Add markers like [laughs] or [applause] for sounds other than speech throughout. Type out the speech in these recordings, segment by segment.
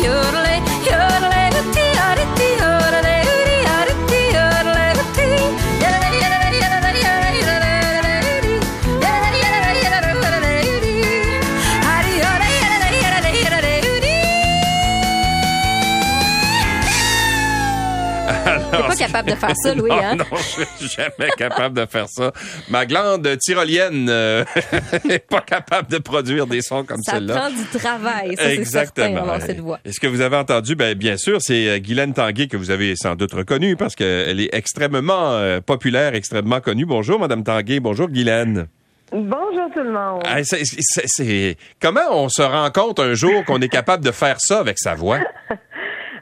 you. Capable de faire ça, Louis, non, hein? non, je suis jamais capable de faire ça. Ma glande tyrolienne euh, [laughs] n'est pas capable de produire des sons comme Ça celle-là. prend du travail, ça, certain, avoir cette voix. Et ce que vous avez entendu, ben, bien sûr, c'est euh, Guylaine Tanguay que vous avez sans doute reconnue parce qu'elle est extrêmement euh, populaire, extrêmement connue. Bonjour, Madame Tanguay. Bonjour, Guylaine. Bonjour tout le monde. Ah, c'est- c'est- c'est- Comment on se rend compte un jour qu'on est capable de faire ça avec sa voix? [laughs]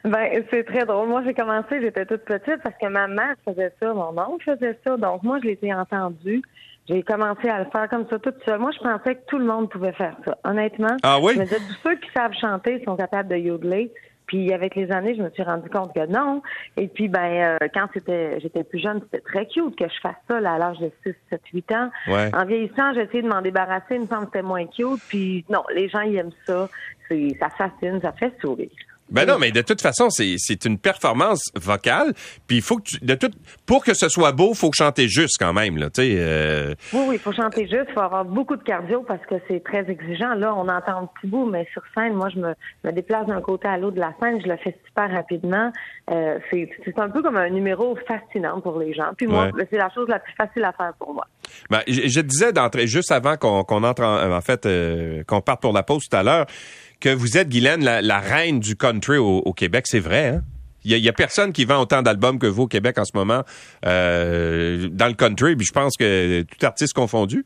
Ben, c'est très drôle. Moi, j'ai commencé, j'étais toute petite parce que ma mère faisait ça, mon oncle faisait ça. Donc, moi, je l'ai entendu. J'ai commencé à le faire comme ça toute seule. Moi, je pensais que tout le monde pouvait faire ça. Honnêtement. Ah oui? Je me disais, tous ceux qui savent chanter sont capables de yodeler. Puis avec les années, je me suis rendu compte que non. Et puis ben euh, quand c'était j'étais plus jeune, c'était très cute que je fasse ça là, à l'âge de 6, 7, 8 ans. Ouais. En vieillissant, j'ai essayé de m'en débarrasser, il me semble que c'était moins cute. Puis non, les gens ils aiment ça. C'est ça fascine, ça fait sourire. Ben non, mais de toute façon, c'est c'est une performance vocale. Puis il faut que tu, de toute, pour que ce soit beau, faut chanter juste quand même là. Tu sais, euh, Oui, oui, il faut chanter juste, il faut avoir beaucoup de cardio parce que c'est très exigeant. Là, on entend un petit bout, mais sur scène, moi, je me, me déplace d'un côté à l'autre de la scène, je le fais super rapidement. Euh, c'est c'est un peu comme un numéro fascinant pour les gens. Puis moi, Ouais. c'est la chose la plus facile à faire pour moi. ben, je, je te disais d'entrée juste avant qu'on qu'on entre en, en fait euh, qu'on parte pour la pause tout à l'heure que vous êtes Guylaine la, reine du country au, Québec. C'est vrai, hein? Il y, y a personne qui vend autant d'albums que vous au Québec en ce moment euh, dans le country. Puis je pense que tout artiste confondu.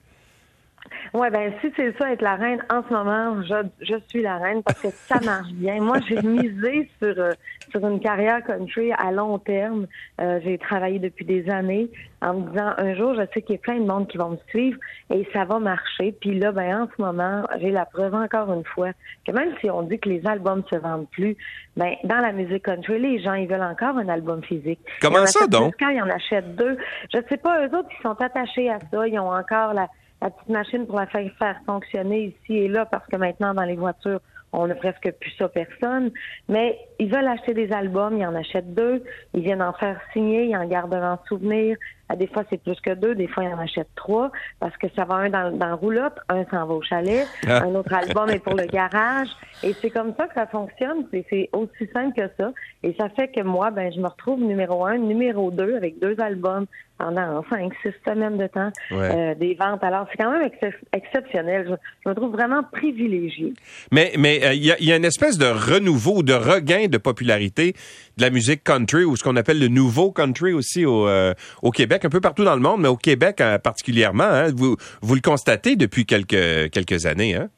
Ouais, ben si c'est ça être la reine en ce moment, je, je suis la reine parce que ça marche bien. Moi, j'ai misé sur euh, sur une carrière country à long terme. Euh, j'ai travaillé depuis des années en me disant un jour, je sais qu'il y a plein de monde qui vont me suivre et ça va marcher. Puis là, ben en ce moment, j'ai la preuve encore une fois que même si on dit que les albums se vendent plus, ben dans la musique country, les gens ils veulent encore un album physique. Comment ça, donc? Quand ils en achètent deux, je sais pas, eux autres ils sont attachés à ça, ils ont encore la la petite machine pour la faire fonctionner ici et là parce que maintenant dans les voitures on n'a presque plus ça personne. Mais ils veulent acheter des albums, ils en achètent deux, ils viennent en faire signer, ils en gardent un en souvenir. Ah, Des fois c'est plus que deux, des fois ils en achètent trois parce que ça va un dans, dans la roulotte, un s'en va au chalet, Ah. un autre album est pour le garage. Et c'est comme ça que ça fonctionne. C'est- aussi simple que ça. Et ça fait que moi, ben je me retrouve numéro un, numéro deux avec deux albums pendant cinq, six semaines de temps Ouais. euh, des ventes. Alors c'est quand même excep- exceptionnel. Je, je me trouve vraiment privilégiée. Mais mais euh, il y, a, il y a une espèce de renouveau, de regain de popularité de la musique country ou ce qu'on appelle le nouveau country aussi au, euh, au Québec, un peu partout dans le monde, mais au Québec euh, particulièrement. hein. vous vous le constatez depuis quelques quelques années, hein?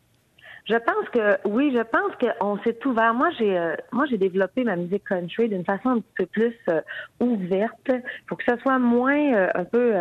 Je pense que oui, je pense qu'on s'est ouvert. Moi, j'ai euh, moi j'ai développé ma musique country d'une façon un petit peu plus euh, ouverte, pour que ce soit moins un peu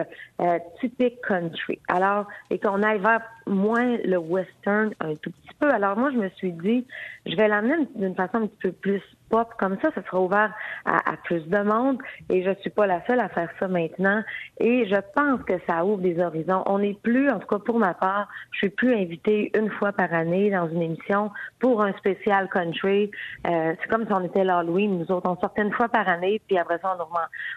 typique country. Alors et qu'on aille vers moins le western un tout petit peu. Alors moi, je me suis dit, je vais l'amener d'une façon un petit peu plus pop comme ça, ça sera ouvert à, à plus de monde et je suis pas la seule à faire ça maintenant et je pense que ça ouvre des horizons. On n'est plus, en tout cas pour ma part, je suis plus invitée une fois par année dans une émission pour un spécial country. Euh, c'est comme si on était l'Halloween, nous autres, on sortait une fois par année puis après ça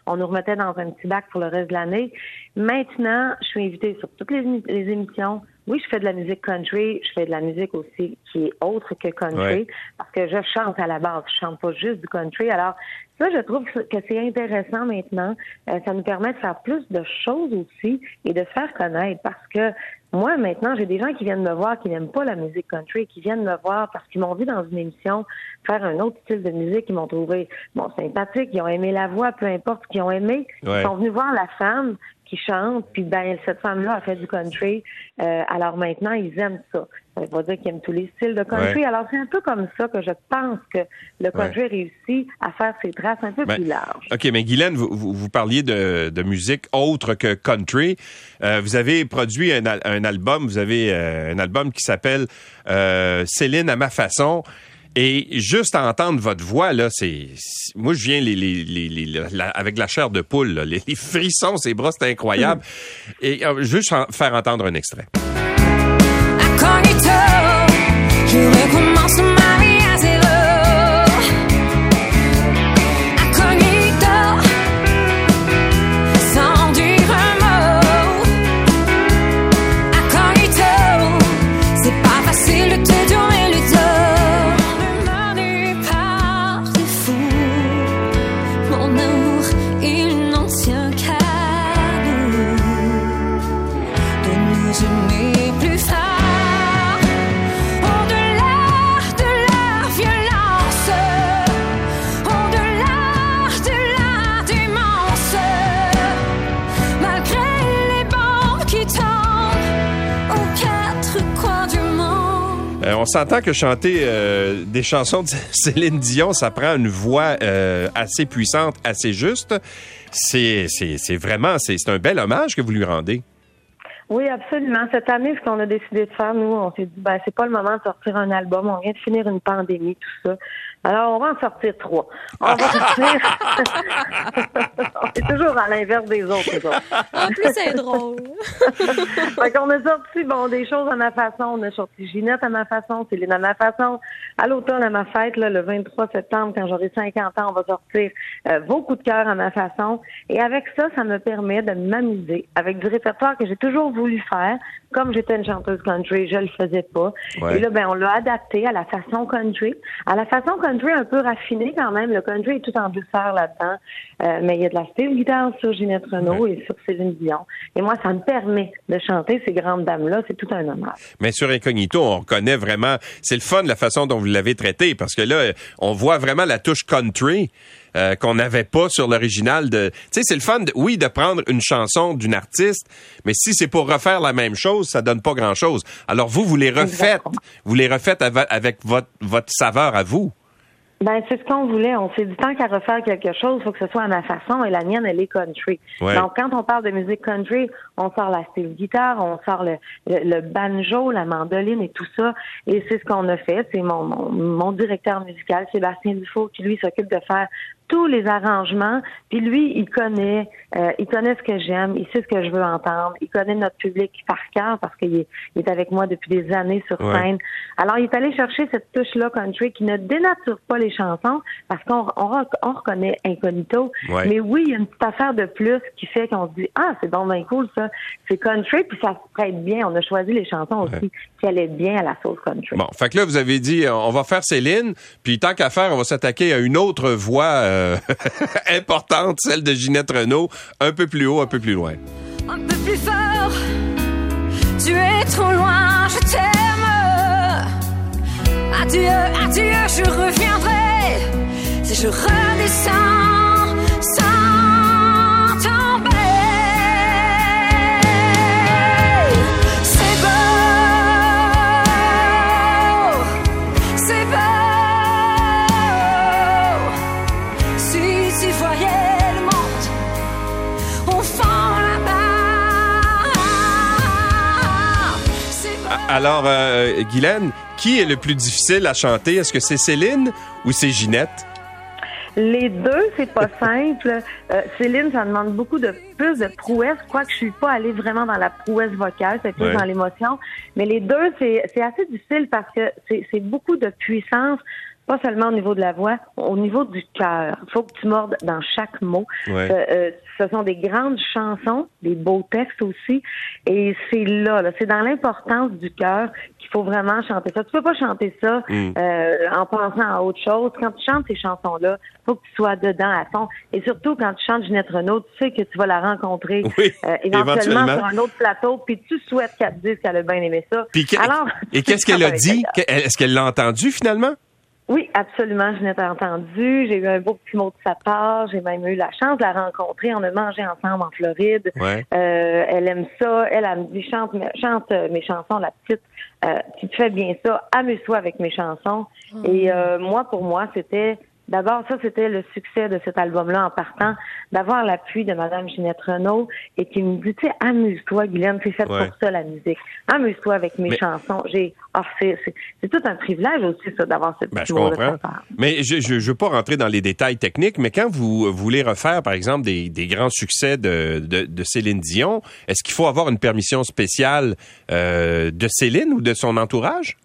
on nous, remettait dans un petit bac pour le reste de l'année. Maintenant, je suis invitée sur toutes les émissions. Oui, je fais de la musique country, je fais de la musique aussi qui est autre que country Ouais. parce que je chante à la base, je chante pas juste du country. Alors, ça, je trouve que c'est intéressant maintenant. Euh, ça nous permet de faire plus de choses aussi et de faire connaître parce que moi, maintenant, j'ai des gens qui viennent me voir qui n'aiment pas la musique country, qui viennent me voir parce qu'ils m'ont vu dans une émission faire un autre style de musique, ils m'ont trouvé bon sympathique, ils ont aimé la voix, peu importe ce qu'ils ont aimé. Ouais. Ils sont venus voir la femme qui chante, puis ben cette femme-là a fait du country. Euh, alors maintenant, ils aiment ça. Ça veut pas dire qu'ils aiment tous les styles de country. Ouais. Alors c'est un peu comme ça que je pense que le country réussit à faire ses traces un peu Ben, plus larges. OK, mais Guylaine, vous, vous, vous parliez de, de musique autre que country. Euh, vous avez produit un, un album, vous avez euh, un album qui s'appelle euh, Céline à ma façon. Et juste à entendre votre voix, là, c'est. Moi, je viens les, les, les, les- la- avec la chair de poule, là, les, frissons, ces bras, c'est incroyable. [laughs] Et euh, je veux juste en- faire entendre un extrait. On s'entend que chanter euh, des chansons de [laughs] Céline Dion, ça prend une voix euh, assez puissante, assez juste. C'est vraiment, c'est un bel hommage que vous lui rendez. Oui, absolument. Cette année, ce qu'on a décidé de faire, nous, on s'est dit, ben, c'est pas le moment de sortir un album. On vient de finir une pandémie, tout ça. Alors, on va en sortir trois. On va [laughs] sortir. [laughs] on est toujours à l'inverse des autres, En plus, c'est drôle. [laughs] fait qu'on a sorti, bon, des choses à ma façon. On a sorti Ginette à ma façon, Céline à ma façon. À l'automne, à ma fête, là, le 23 septembre, quand j'aurai 50 ans, on va sortir euh, vos coups de cœur à ma façon. Et avec ça, ça me permet de m'amuser avec du répertoire que j'ai toujours voulu faire. Comme j'étais une chanteuse country, je le faisais pas. Et là, ben, on l'a adapté à la façon country. À la façon country un peu raffiné quand même. Le country est tout en douceur là-dedans. Euh, mais il y a de la style guitare sur Ginette Renault et sur Céline Dion. Et moi, ça me permet de chanter ces grandes dames-là. C'est tout un honneur. Mais sur Incognito, on reconnaît vraiment... C'est le fun, la façon dont vous l'avez traité, parce que là, on voit vraiment la touche country. Euh, qu'on n'avait pas sur l'original de. Tu sais, c'est le fun, de, oui, de prendre une chanson d'une artiste, mais si c'est pour refaire la même chose, ça donne pas grand chose. Alors vous, vous les refaites, vous les refaites avec votre votre saveur à vous. Ben, c'est ce qu'on voulait. On s'est dit tant qu'à refaire quelque chose, il faut que ce soit à ma façon et la mienne, elle est country. Donc, quand on parle de musique country, on sort la style guitare, on sort le, le, banjo, la mandoline et tout ça. Et c'est ce qu'on a fait. C'est mon, mon, mon, directeur musical, Sébastien Dufault, qui lui s'occupe de faire tous les arrangements. Puis lui, il connaît, euh, il connaît ce que j'aime, il sait ce que je veux entendre, il connaît notre public par cœur parce qu'il est, il est avec moi depuis des années sur scène. Alors, il est allé chercher cette touche-là country qui ne dénature pas les chansons parce qu'on on, on reconnaît Incognito. Mais oui, il y a une petite affaire de plus qui fait qu'on se dit, ah, c'est bon, ben cool ça. C'est country, puis ça se prête bien. On a choisi les chansons aussi qui allaient bien à la sauce country. Bon, fait que là, vous avez dit, on va faire Céline, puis tant qu'à faire, on va s'attaquer à une autre voix. Euh, euh, [laughs] importante, celle de Ginette Renault, un peu plus haut, un peu plus loin. Un peu plus fort, tu es trop loin, je t'aime. Adieu, adieu, je reviendrai si je redescends Alors, euh, Guylaine, qui est le plus difficile à chanter? Est-ce que c'est Céline ou c'est Ginette? Les deux, c'est pas [laughs] simple. Euh, Céline, ça demande beaucoup de plus de prouesse. Je crois que je suis pas allée vraiment dans la prouesse vocale, c'est plus dans l'émotion. Mais les deux, c'est assez difficile parce que c'est beaucoup de puissance pas seulement au niveau de la voix, au niveau du cœur. Il faut que tu mordes dans chaque mot. Euh, euh, ce sont des grandes chansons, des beaux textes aussi, et c'est là, là c'est dans l'importance du cœur qu'il faut vraiment chanter ça. Tu peux pas chanter ça mm. euh, en pensant à autre chose. Quand tu chantes ces chansons-là, faut que tu sois dedans à fond. Et surtout quand tu chantes Ginette Renault, tu sais que tu vas la rencontrer éventuellement, sur un autre plateau, puis tu souhaites qu'elle te dise qu'elle a bien aimé ça. Alors, et qu'est-ce qu'elle a dit? Est-ce qu'elle l'a entendu finalement? Oui, absolument. Je l'ai entendu. J'ai eu un beau petit mot de sa part. J'ai même eu la chance de la rencontrer. On a mangé ensemble en Floride. Euh, elle aime ça. Elle, elle me dit chante, chante euh, mes chansons, la petite. Euh, tu fais bien ça. Amuse-toi avec mes chansons. Mm. Et euh, moi, pour moi, c'était D'abord, ça, c'était le succès de cet album-là en partant, d'avoir l'appui de Madame Ginette Renault et qui me dit, tu sais, amuse-toi, Guylaine, c'est fait pour ça, la musique. Amuse-toi avec mes chansons. J'ai, oh, c'est, tout un privilège aussi, ça, d'avoir cette ben, je comprends. Mais je, je, veux pas rentrer dans les détails techniques, mais quand vous voulez refaire, par exemple, des, des grands succès de, de, de Céline Dion, est-ce qu'il faut avoir une permission spéciale euh, de Céline ou de son entourage?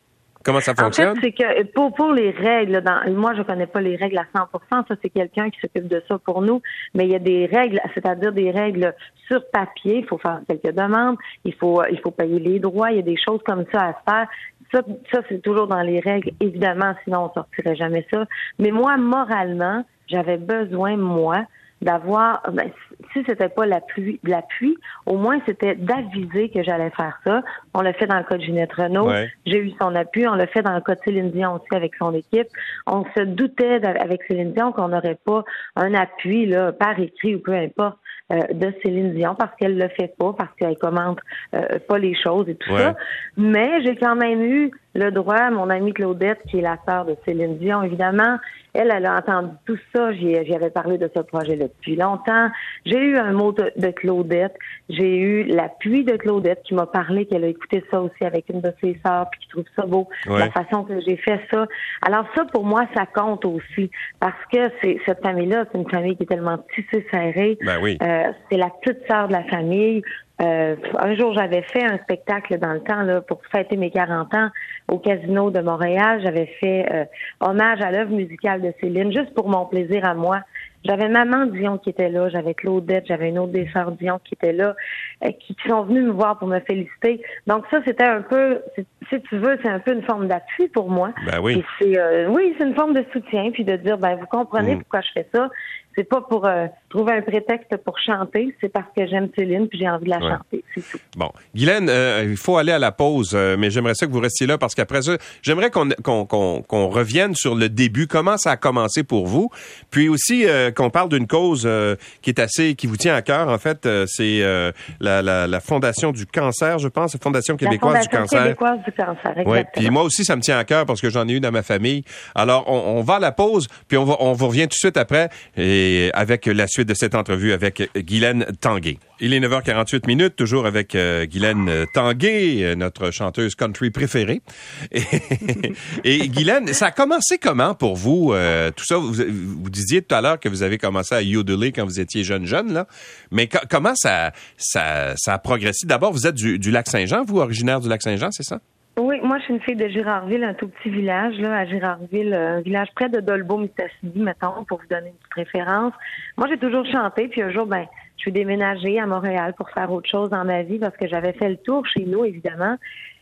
Comment ça fonctionne? En fait, c'est que pour, pour les règles, dans, moi, je connais pas les règles à 100 Ça, c'est quelqu'un qui s'occupe de ça pour nous. Mais il y a des règles, c'est-à-dire des règles sur papier. Il faut faire quelques demandes. Il faut, il faut payer les droits. Il y a des choses comme ça à faire. Ça, ça c'est toujours dans les règles, évidemment, sinon on sortirait jamais ça. Mais moi, moralement, j'avais besoin, moi, d'avoir, ben, si c'était pas l'appui, l'appui, au moins c'était d'aviser que j'allais faire ça. On l'a fait dans le cas de Ginette Renault. J'ai eu son appui. On l'a fait dans le cas de Céline Dion aussi avec son équipe. On se doutait avec Céline Dion qu'on n'aurait pas un appui là, par écrit ou peu importe euh, de Céline Dion parce qu'elle le fait pas, parce qu'elle commente euh, pas les choses et tout ça. Mais j'ai quand même eu le droit. Mon amie Claudette, qui est la sœur de Céline Dion, évidemment, elle, elle a entendu tout ça. J'y avais parlé de ce projet-là depuis longtemps. J'ai eu un mot de, de Claudette. J'ai eu l'appui de Claudette qui m'a parlé qu'elle a écouté ça aussi avec une de ses sœurs puis qui trouve ça beau, Ouais. la façon que j'ai fait ça. Alors ça, pour moi, ça compte aussi parce que c'est cette famille-là, c'est une famille qui est tellement tissée serrée. Ben oui. Euh, c'est la petite sœur de la famille. Euh, un jour, j'avais fait un spectacle dans le temps là, pour fêter mes 40 ans au Casino de Montréal. J'avais fait euh, hommage à l'œuvre musicale de Céline, juste pour mon plaisir à moi. J'avais Maman Dion qui était là, j'avais Claudette, j'avais une autre des sœurs Dion qui était là, euh, qui, qui sont venues me voir pour me féliciter. Donc ça, c'était un peu, si- tu veux, c'est un peu une forme d'appui pour moi. Ben oui. C'est, euh, oui, c'est une forme de soutien, puis de dire, ben vous comprenez Mm. pourquoi je fais ça. C'est pas pour trouver un prétexte pour chanter, c'est parce que j'aime Céline puis j'ai envie de la Ouais. chanter, c'est tout. Bon, Guylaine, euh, il faut aller à la pause, euh, mais j'aimerais ça que vous restiez là parce qu'après ça, j'aimerais qu'on qu'on qu'on qu'on revienne sur le début, comment ça a commencé pour vous, puis aussi euh, qu'on parle d'une cause qui est assez, qui vous tient à cœur en fait, c'est la, la, la fondation du cancer, je pense, la fondation québécoise la du Fondation cancer. québécoise du cancer, exactement. Ouais, puis moi aussi ça me tient à cœur parce que j'en ai eu dans ma famille. Alors on, on va à la pause, puis on va on vous revient tout de suite après et avec la suite de cette entrevue avec Guylaine Tanguay. Il est 9h48 minutes, toujours avec euh, Guylaine euh, Tanguay, euh, notre chanteuse country préférée. [laughs] Et, et Guylaine, ça a commencé comment pour vous euh, tout ça? Vous, vous disiez tout à l'heure que vous avez commencé à yodeler quand vous étiez jeune jeune là, mais co- comment ça ça ça a progressé? D'abord, vous êtes du, du lac Saint-Jean, vous originaire du lac Saint-Jean, c'est ça? Oui, moi, je suis une fille de Girardville, un tout petit village, là, à Girardville, un village près de Dolbeau-Mistassini, mettons, pour vous donner une petite référence. Moi, j'ai toujours chanté, puis un jour, ben, je suis déménagée à Montréal pour faire autre chose dans ma vie parce que j'avais fait le tour chez nous, évidemment.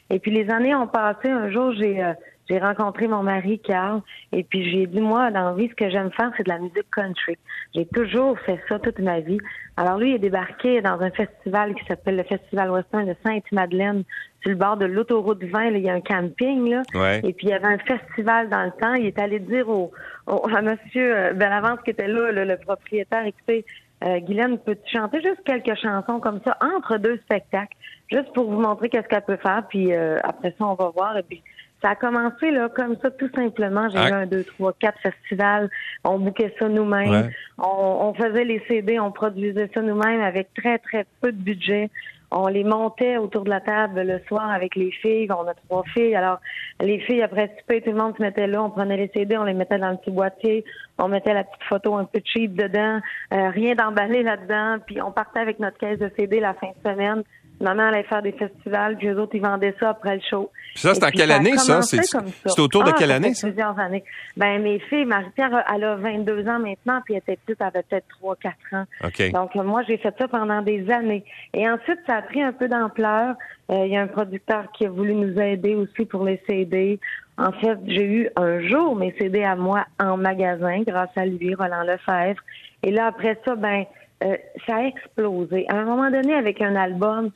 Et puis, les années ont passé. Un jour, j'ai euh, j'ai rencontré mon mari, Carl, et puis j'ai dit, moi, dans la vie, ce que j'aime faire, c'est de la musique country. J'ai toujours fait ça toute ma vie. Alors, lui, il est débarqué dans un festival qui s'appelle le Festival Western de Sainte-Madeleine, sur le bord de l'autoroute 20. Là, il y a un camping, là. Ouais. Et puis, il y avait un festival dans le temps. Il est allé dire au, au- à monsieur euh, Bellavance qui était là, le, le propriétaire, écoutez, euh, Guylaine, peux-tu chanter juste quelques chansons comme ça entre deux spectacles, juste pour vous montrer qu'est-ce qu'elle peut faire, puis euh, après ça, on va voir. Et puis, ça a commencé là comme ça, tout simplement. J'ai Ah. eu un, deux, trois, quatre festivals. On bouquait ça nous-mêmes. Ouais. On, on faisait les CD, on produisait ça nous-mêmes avec très, très peu de budget. On les montait autour de la table le soir avec les filles. On a trois filles. Alors, les filles, après souper, tout le monde se mettait là. On prenait les CD, on les mettait dans le petit boîtier. On mettait la petite photo un peu cheap dedans. Euh, rien d'emballé là-dedans. Puis on partait avec notre caisse de CD la fin de semaine. Maman allait faire des festivals, puis eux autres, ils vendaient ça après le show. Puis ça, c'est en quelle année, ça? C'est- autour de Ah, quelle année, ça? plusieurs années. Ben, mes filles, Marie-Pierre, elle a 22 ans maintenant, puis elle était petite, elle avait peut-être 3-4 ans. OK. Donc, euh, moi, j'ai fait ça pendant des années. Et ensuite, ça a pris un peu d'ampleur. Euh, Il y a un producteur qui a voulu nous aider aussi pour les CD. En fait, j'ai eu un jour mes CD à moi en magasin, grâce à lui, Roland Lefebvre. Et là, après ça, ben, euh, ça a explosé. À un moment donné, avec un album,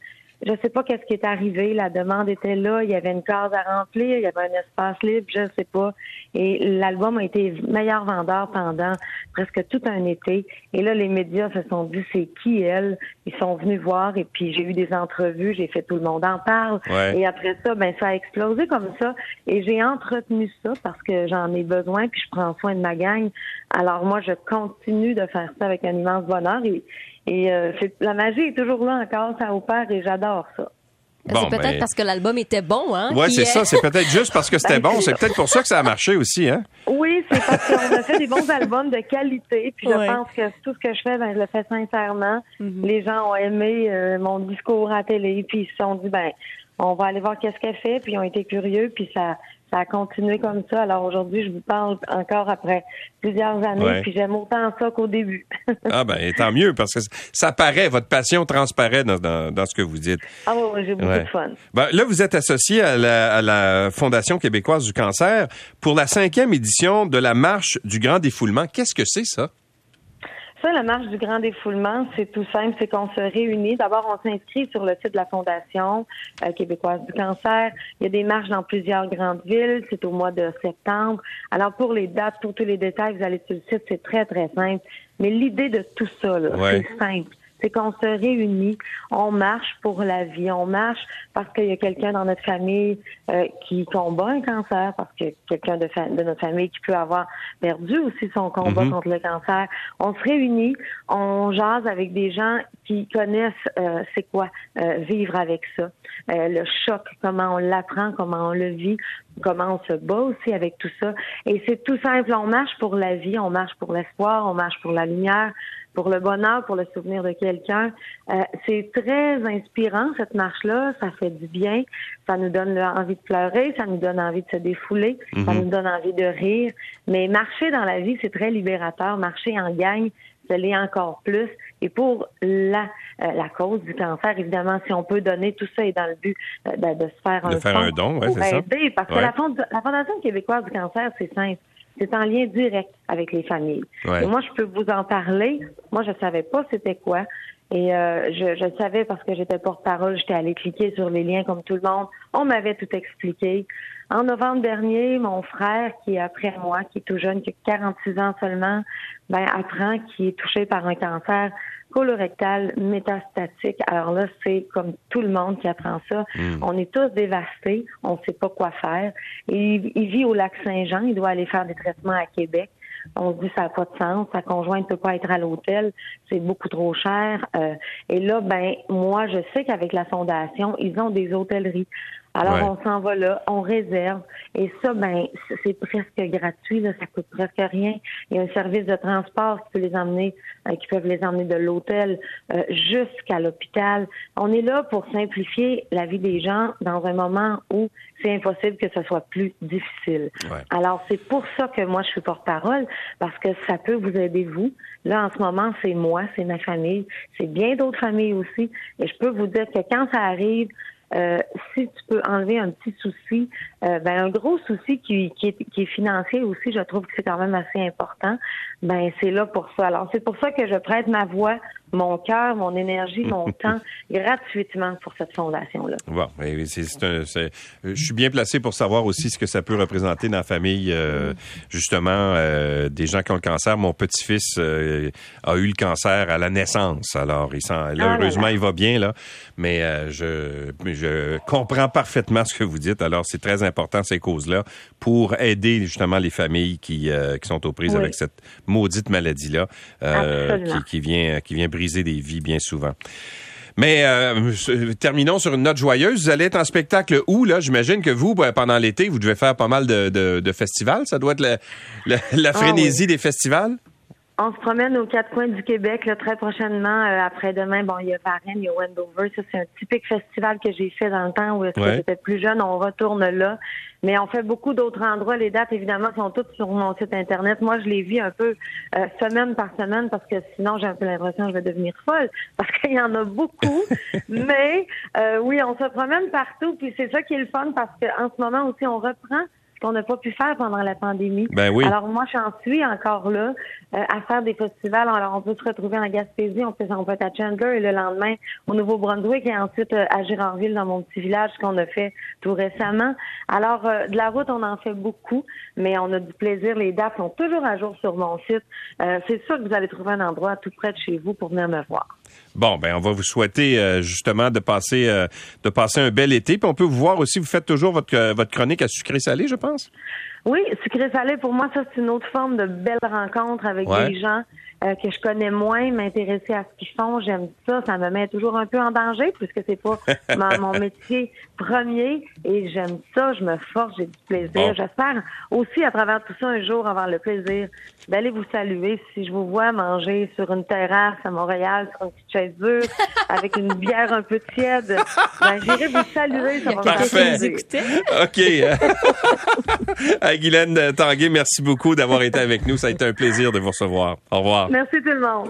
je sais pas qu'est-ce qui est arrivé. La demande était là. Il y avait une case à remplir. Il y avait un espace libre. Je sais pas. Et l'album a été meilleur vendeur pendant presque tout un été. Et là, les médias se sont dit, c'est qui elle? Ils sont venus voir. Et puis, j'ai eu des entrevues. J'ai fait tout le monde en parle. Ouais. Et après ça, ben, ça a explosé comme ça. Et j'ai entretenu ça parce que j'en ai besoin. Puis, je prends soin de ma gang. Alors, moi, je continue de faire ça avec un immense bonheur. Et, et euh, c'est- la magie est toujours là encore. Ça opère et j'adore ça. Bon, c'est peut-être ben- parce que l'album était bon, hein? Ouais, qui c'est est- ça. C'est peut-être juste parce que c'était [laughs] Ben, bon. c'est- peut-être pour ça que ça a marché aussi, hein? Oui, c'est parce qu'on a fait des bons albums de qualité. Puis je pense que tout ce que je fais, ben, je le fais sincèrement. Mhm. Les gens ont aimé euh, mon discours à télé, puis ils se sont dit, ben, on va aller voir qu'est-ce qu'elle fait, puis ils ont été curieux, puis ça, ça a continué comme ça. Alors aujourd'hui, je vous parle encore après plusieurs années, Ouais. puis j'aime autant ça qu'au début. [laughs] Ah ben, tant mieux, parce que ça paraît, votre passion transparaît dans, dans, dans ce que vous dites. ah oui, oui, j'ai beaucoup Ouais. de fun. Ben, là, vous êtes associé à la, à la Fondation québécoise du cancer pour la cinquième édition de la marche du grand défoulement. Qu'est-ce que c'est, ça? Ça, la marche du grand défoulement, c'est tout simple, c'est qu'on se réunit. D'abord, on s'inscrit sur le site de la Fondation euh, québécoise du cancer. Il y a des marches dans plusieurs grandes villes. C'est au mois de septembre. Alors, pour les dates, pour tous les détails, vous allez sur le site, c'est très, très simple. Mais l'idée de tout ça, là, Ouais. c'est simple. C'est qu'on se réunit, on marche pour la vie, on marche parce qu'il y a quelqu'un dans notre famille euh, qui combat un cancer, parce que quelqu'un de, de notre famille qui peut avoir perdu aussi son combat Mhm. contre le cancer. On se réunit, on jase avec des gens qui connaissent euh, c'est quoi euh, vivre avec ça, Euh, le choc, comment on l'apprend, comment on le vit, comment on se bat aussi avec tout ça. Et c'est tout simple, on marche pour la vie, on marche pour l'espoir, on marche pour la lumière, pour le bonheur, pour le souvenir de quelqu'un. Euh, c'est très inspirant, cette marche-là. Ça fait du bien. Ça nous donne envie de pleurer, ça nous donne envie de se défouler, ça Mhm. nous donne envie de rire. Mais marcher dans la vie, c'est très libérateur. Marcher en gang, ça l'est encore plus. Et pour la, euh, la cause du cancer, évidemment, si on peut donner tout ça et dans le but euh, de, de se faire De un faire un don, ouais, pour c'est ça. aider. Parce Ouais. que la, fond- la Fondation québécoise du cancer, c'est simple. C'est en lien direct avec les familles. Ouais. Et moi, je peux vous en parler. Moi, je savais pas c'était quoi. Et euh, je, je savais parce que j'étais porte-parole, j'étais allée cliquer sur les liens comme tout le monde. On m'avait tout expliqué. En novembre dernier, mon frère, qui est après moi, qui est tout jeune, qui a 46 ans seulement, ben, apprend qu'il est touché par un cancer colorectal métastatique. Alors là, c'est comme tout le monde qui apprend ça. Mm. On est tous dévastés, on ne sait pas quoi faire. Il vit au lac Saint-Jean, il doit aller faire des traitements à Québec. On se dit ça n'a pas de sens, sa conjointe ne peut pas être à l'hôtel, c'est beaucoup trop cher. Euh, et là, ben moi, je sais qu'avec la fondation, ils ont des hôtelleries. Alors Ouais. on s'en va là, on réserve. Et ça, ben c'est presque gratuit, là, ça coûte presque rien. Il y a un service de transport qui peut les emmener, euh, qui peuvent les emmener de l'hôtel euh, jusqu'à l'hôpital. On est là pour simplifier la vie des gens dans un moment où c'est impossible que ce soit plus difficile. Ouais. Alors, c'est pour ça que moi, je suis porte-parole, parce que ça peut vous aider, vous. Là, en ce moment, c'est moi, c'est ma famille, c'est bien d'autres familles aussi. Et je peux vous dire que quand ça arrive, euh, si tu peux enlever un petit souci, euh, ben un gros souci qui, qui, est, qui est financier aussi, je trouve que c'est quand même assez important. Ben c'est là pour ça. Alors c'est pour ça que je prête ma voix, mon cœur, mon énergie, mon [laughs] temps gratuitement pour cette fondation là. Bon, mais c'est, c'est un- c'est- je suis bien placé pour savoir aussi ce que ça peut représenter dans la famille, euh, justement, euh, des gens qui ont le cancer. Mon petit-fils euh, a eu le cancer à la naissance, alors il là, là heureusement, là. il va bien là, mais euh, je, je comprends parfaitement ce que vous dites. Alors, c'est très important ces causes-là pour aider justement les familles qui, euh, qui sont aux prises Oui. avec cette maudite maladie-là, euh, qui, qui vient, qui vient briser des vies bien souvent. Mais euh, terminons sur une note joyeuse. Vous allez être en spectacle où, là? J'imagine que vous, ben, pendant l'été, vous devez faire pas mal de, de, de festivals. Ça doit être la, la, la Ah frénésie des festivals? On se promène aux quatre coins du Québec là, très prochainement. euh, Après-demain, bon, il y a Varennes, il y a Wendover. Ça, c'est un typique festival que j'ai fait dans le temps où est-ce que Ouais. j'étais plus jeune. On retourne là. Mais on fait beaucoup d'autres endroits. Les dates, évidemment, sont toutes sur mon site Internet. Moi, je les vis un peu euh, semaine par semaine parce que sinon, j'ai un peu l'impression que je vais devenir folle [laughs] parce qu'il y en a beaucoup. [laughs] Mais euh, oui, on se promène partout. Puis c'est ça qui est le fun parce qu'en ce moment aussi, on reprend qu'on n'a pas pu faire pendant la pandémie. Ben oui. Alors moi, j'en suis encore là euh, à faire des festivals. Alors on peut se retrouver en Gaspésie, on peut, on peut être à Chandler et le lendemain au Nouveau-Brunswick et ensuite euh, à Girardville dans mon petit village qu'on a fait tout récemment. Alors euh, de la route, on en fait beaucoup, mais on a du plaisir. Les dates sont toujours à jour sur mon site. Euh, C'est sûr que vous allez trouver un endroit tout près de chez vous pour venir me voir. Bon, ben on va vous souhaiter euh, justement de passer euh, de passer un bel été. Puis on peut vous voir aussi. Vous faites toujours votre euh, votre chronique à sucré salé, je pense? Oui, sucré salé, pour moi, ça, c'est une autre forme de belle rencontre avec Ouais. des gens euh, que je connais moins, m'intéresser à ce qu'ils font. J'aime ça. Ça me met toujours un peu en danger puisque c'est pas [laughs] ma- mon métier premier et j'aime ça. Je me force, j'ai du plaisir. Bon. J'espère aussi, à travers tout ça, un jour avoir le plaisir d'aller vous saluer. Si je vous vois manger sur une terrasse à Montréal, sur une petite chaise dure, [laughs] avec une bière un peu tiède, ben, j'irai vous saluer. Ça va me faire Parfait. Vous? OK. [laughs] Guylaine Tanguay, merci beaucoup d'avoir été avec nous. Ça a été un plaisir de vous recevoir. Au revoir. Merci tout le monde.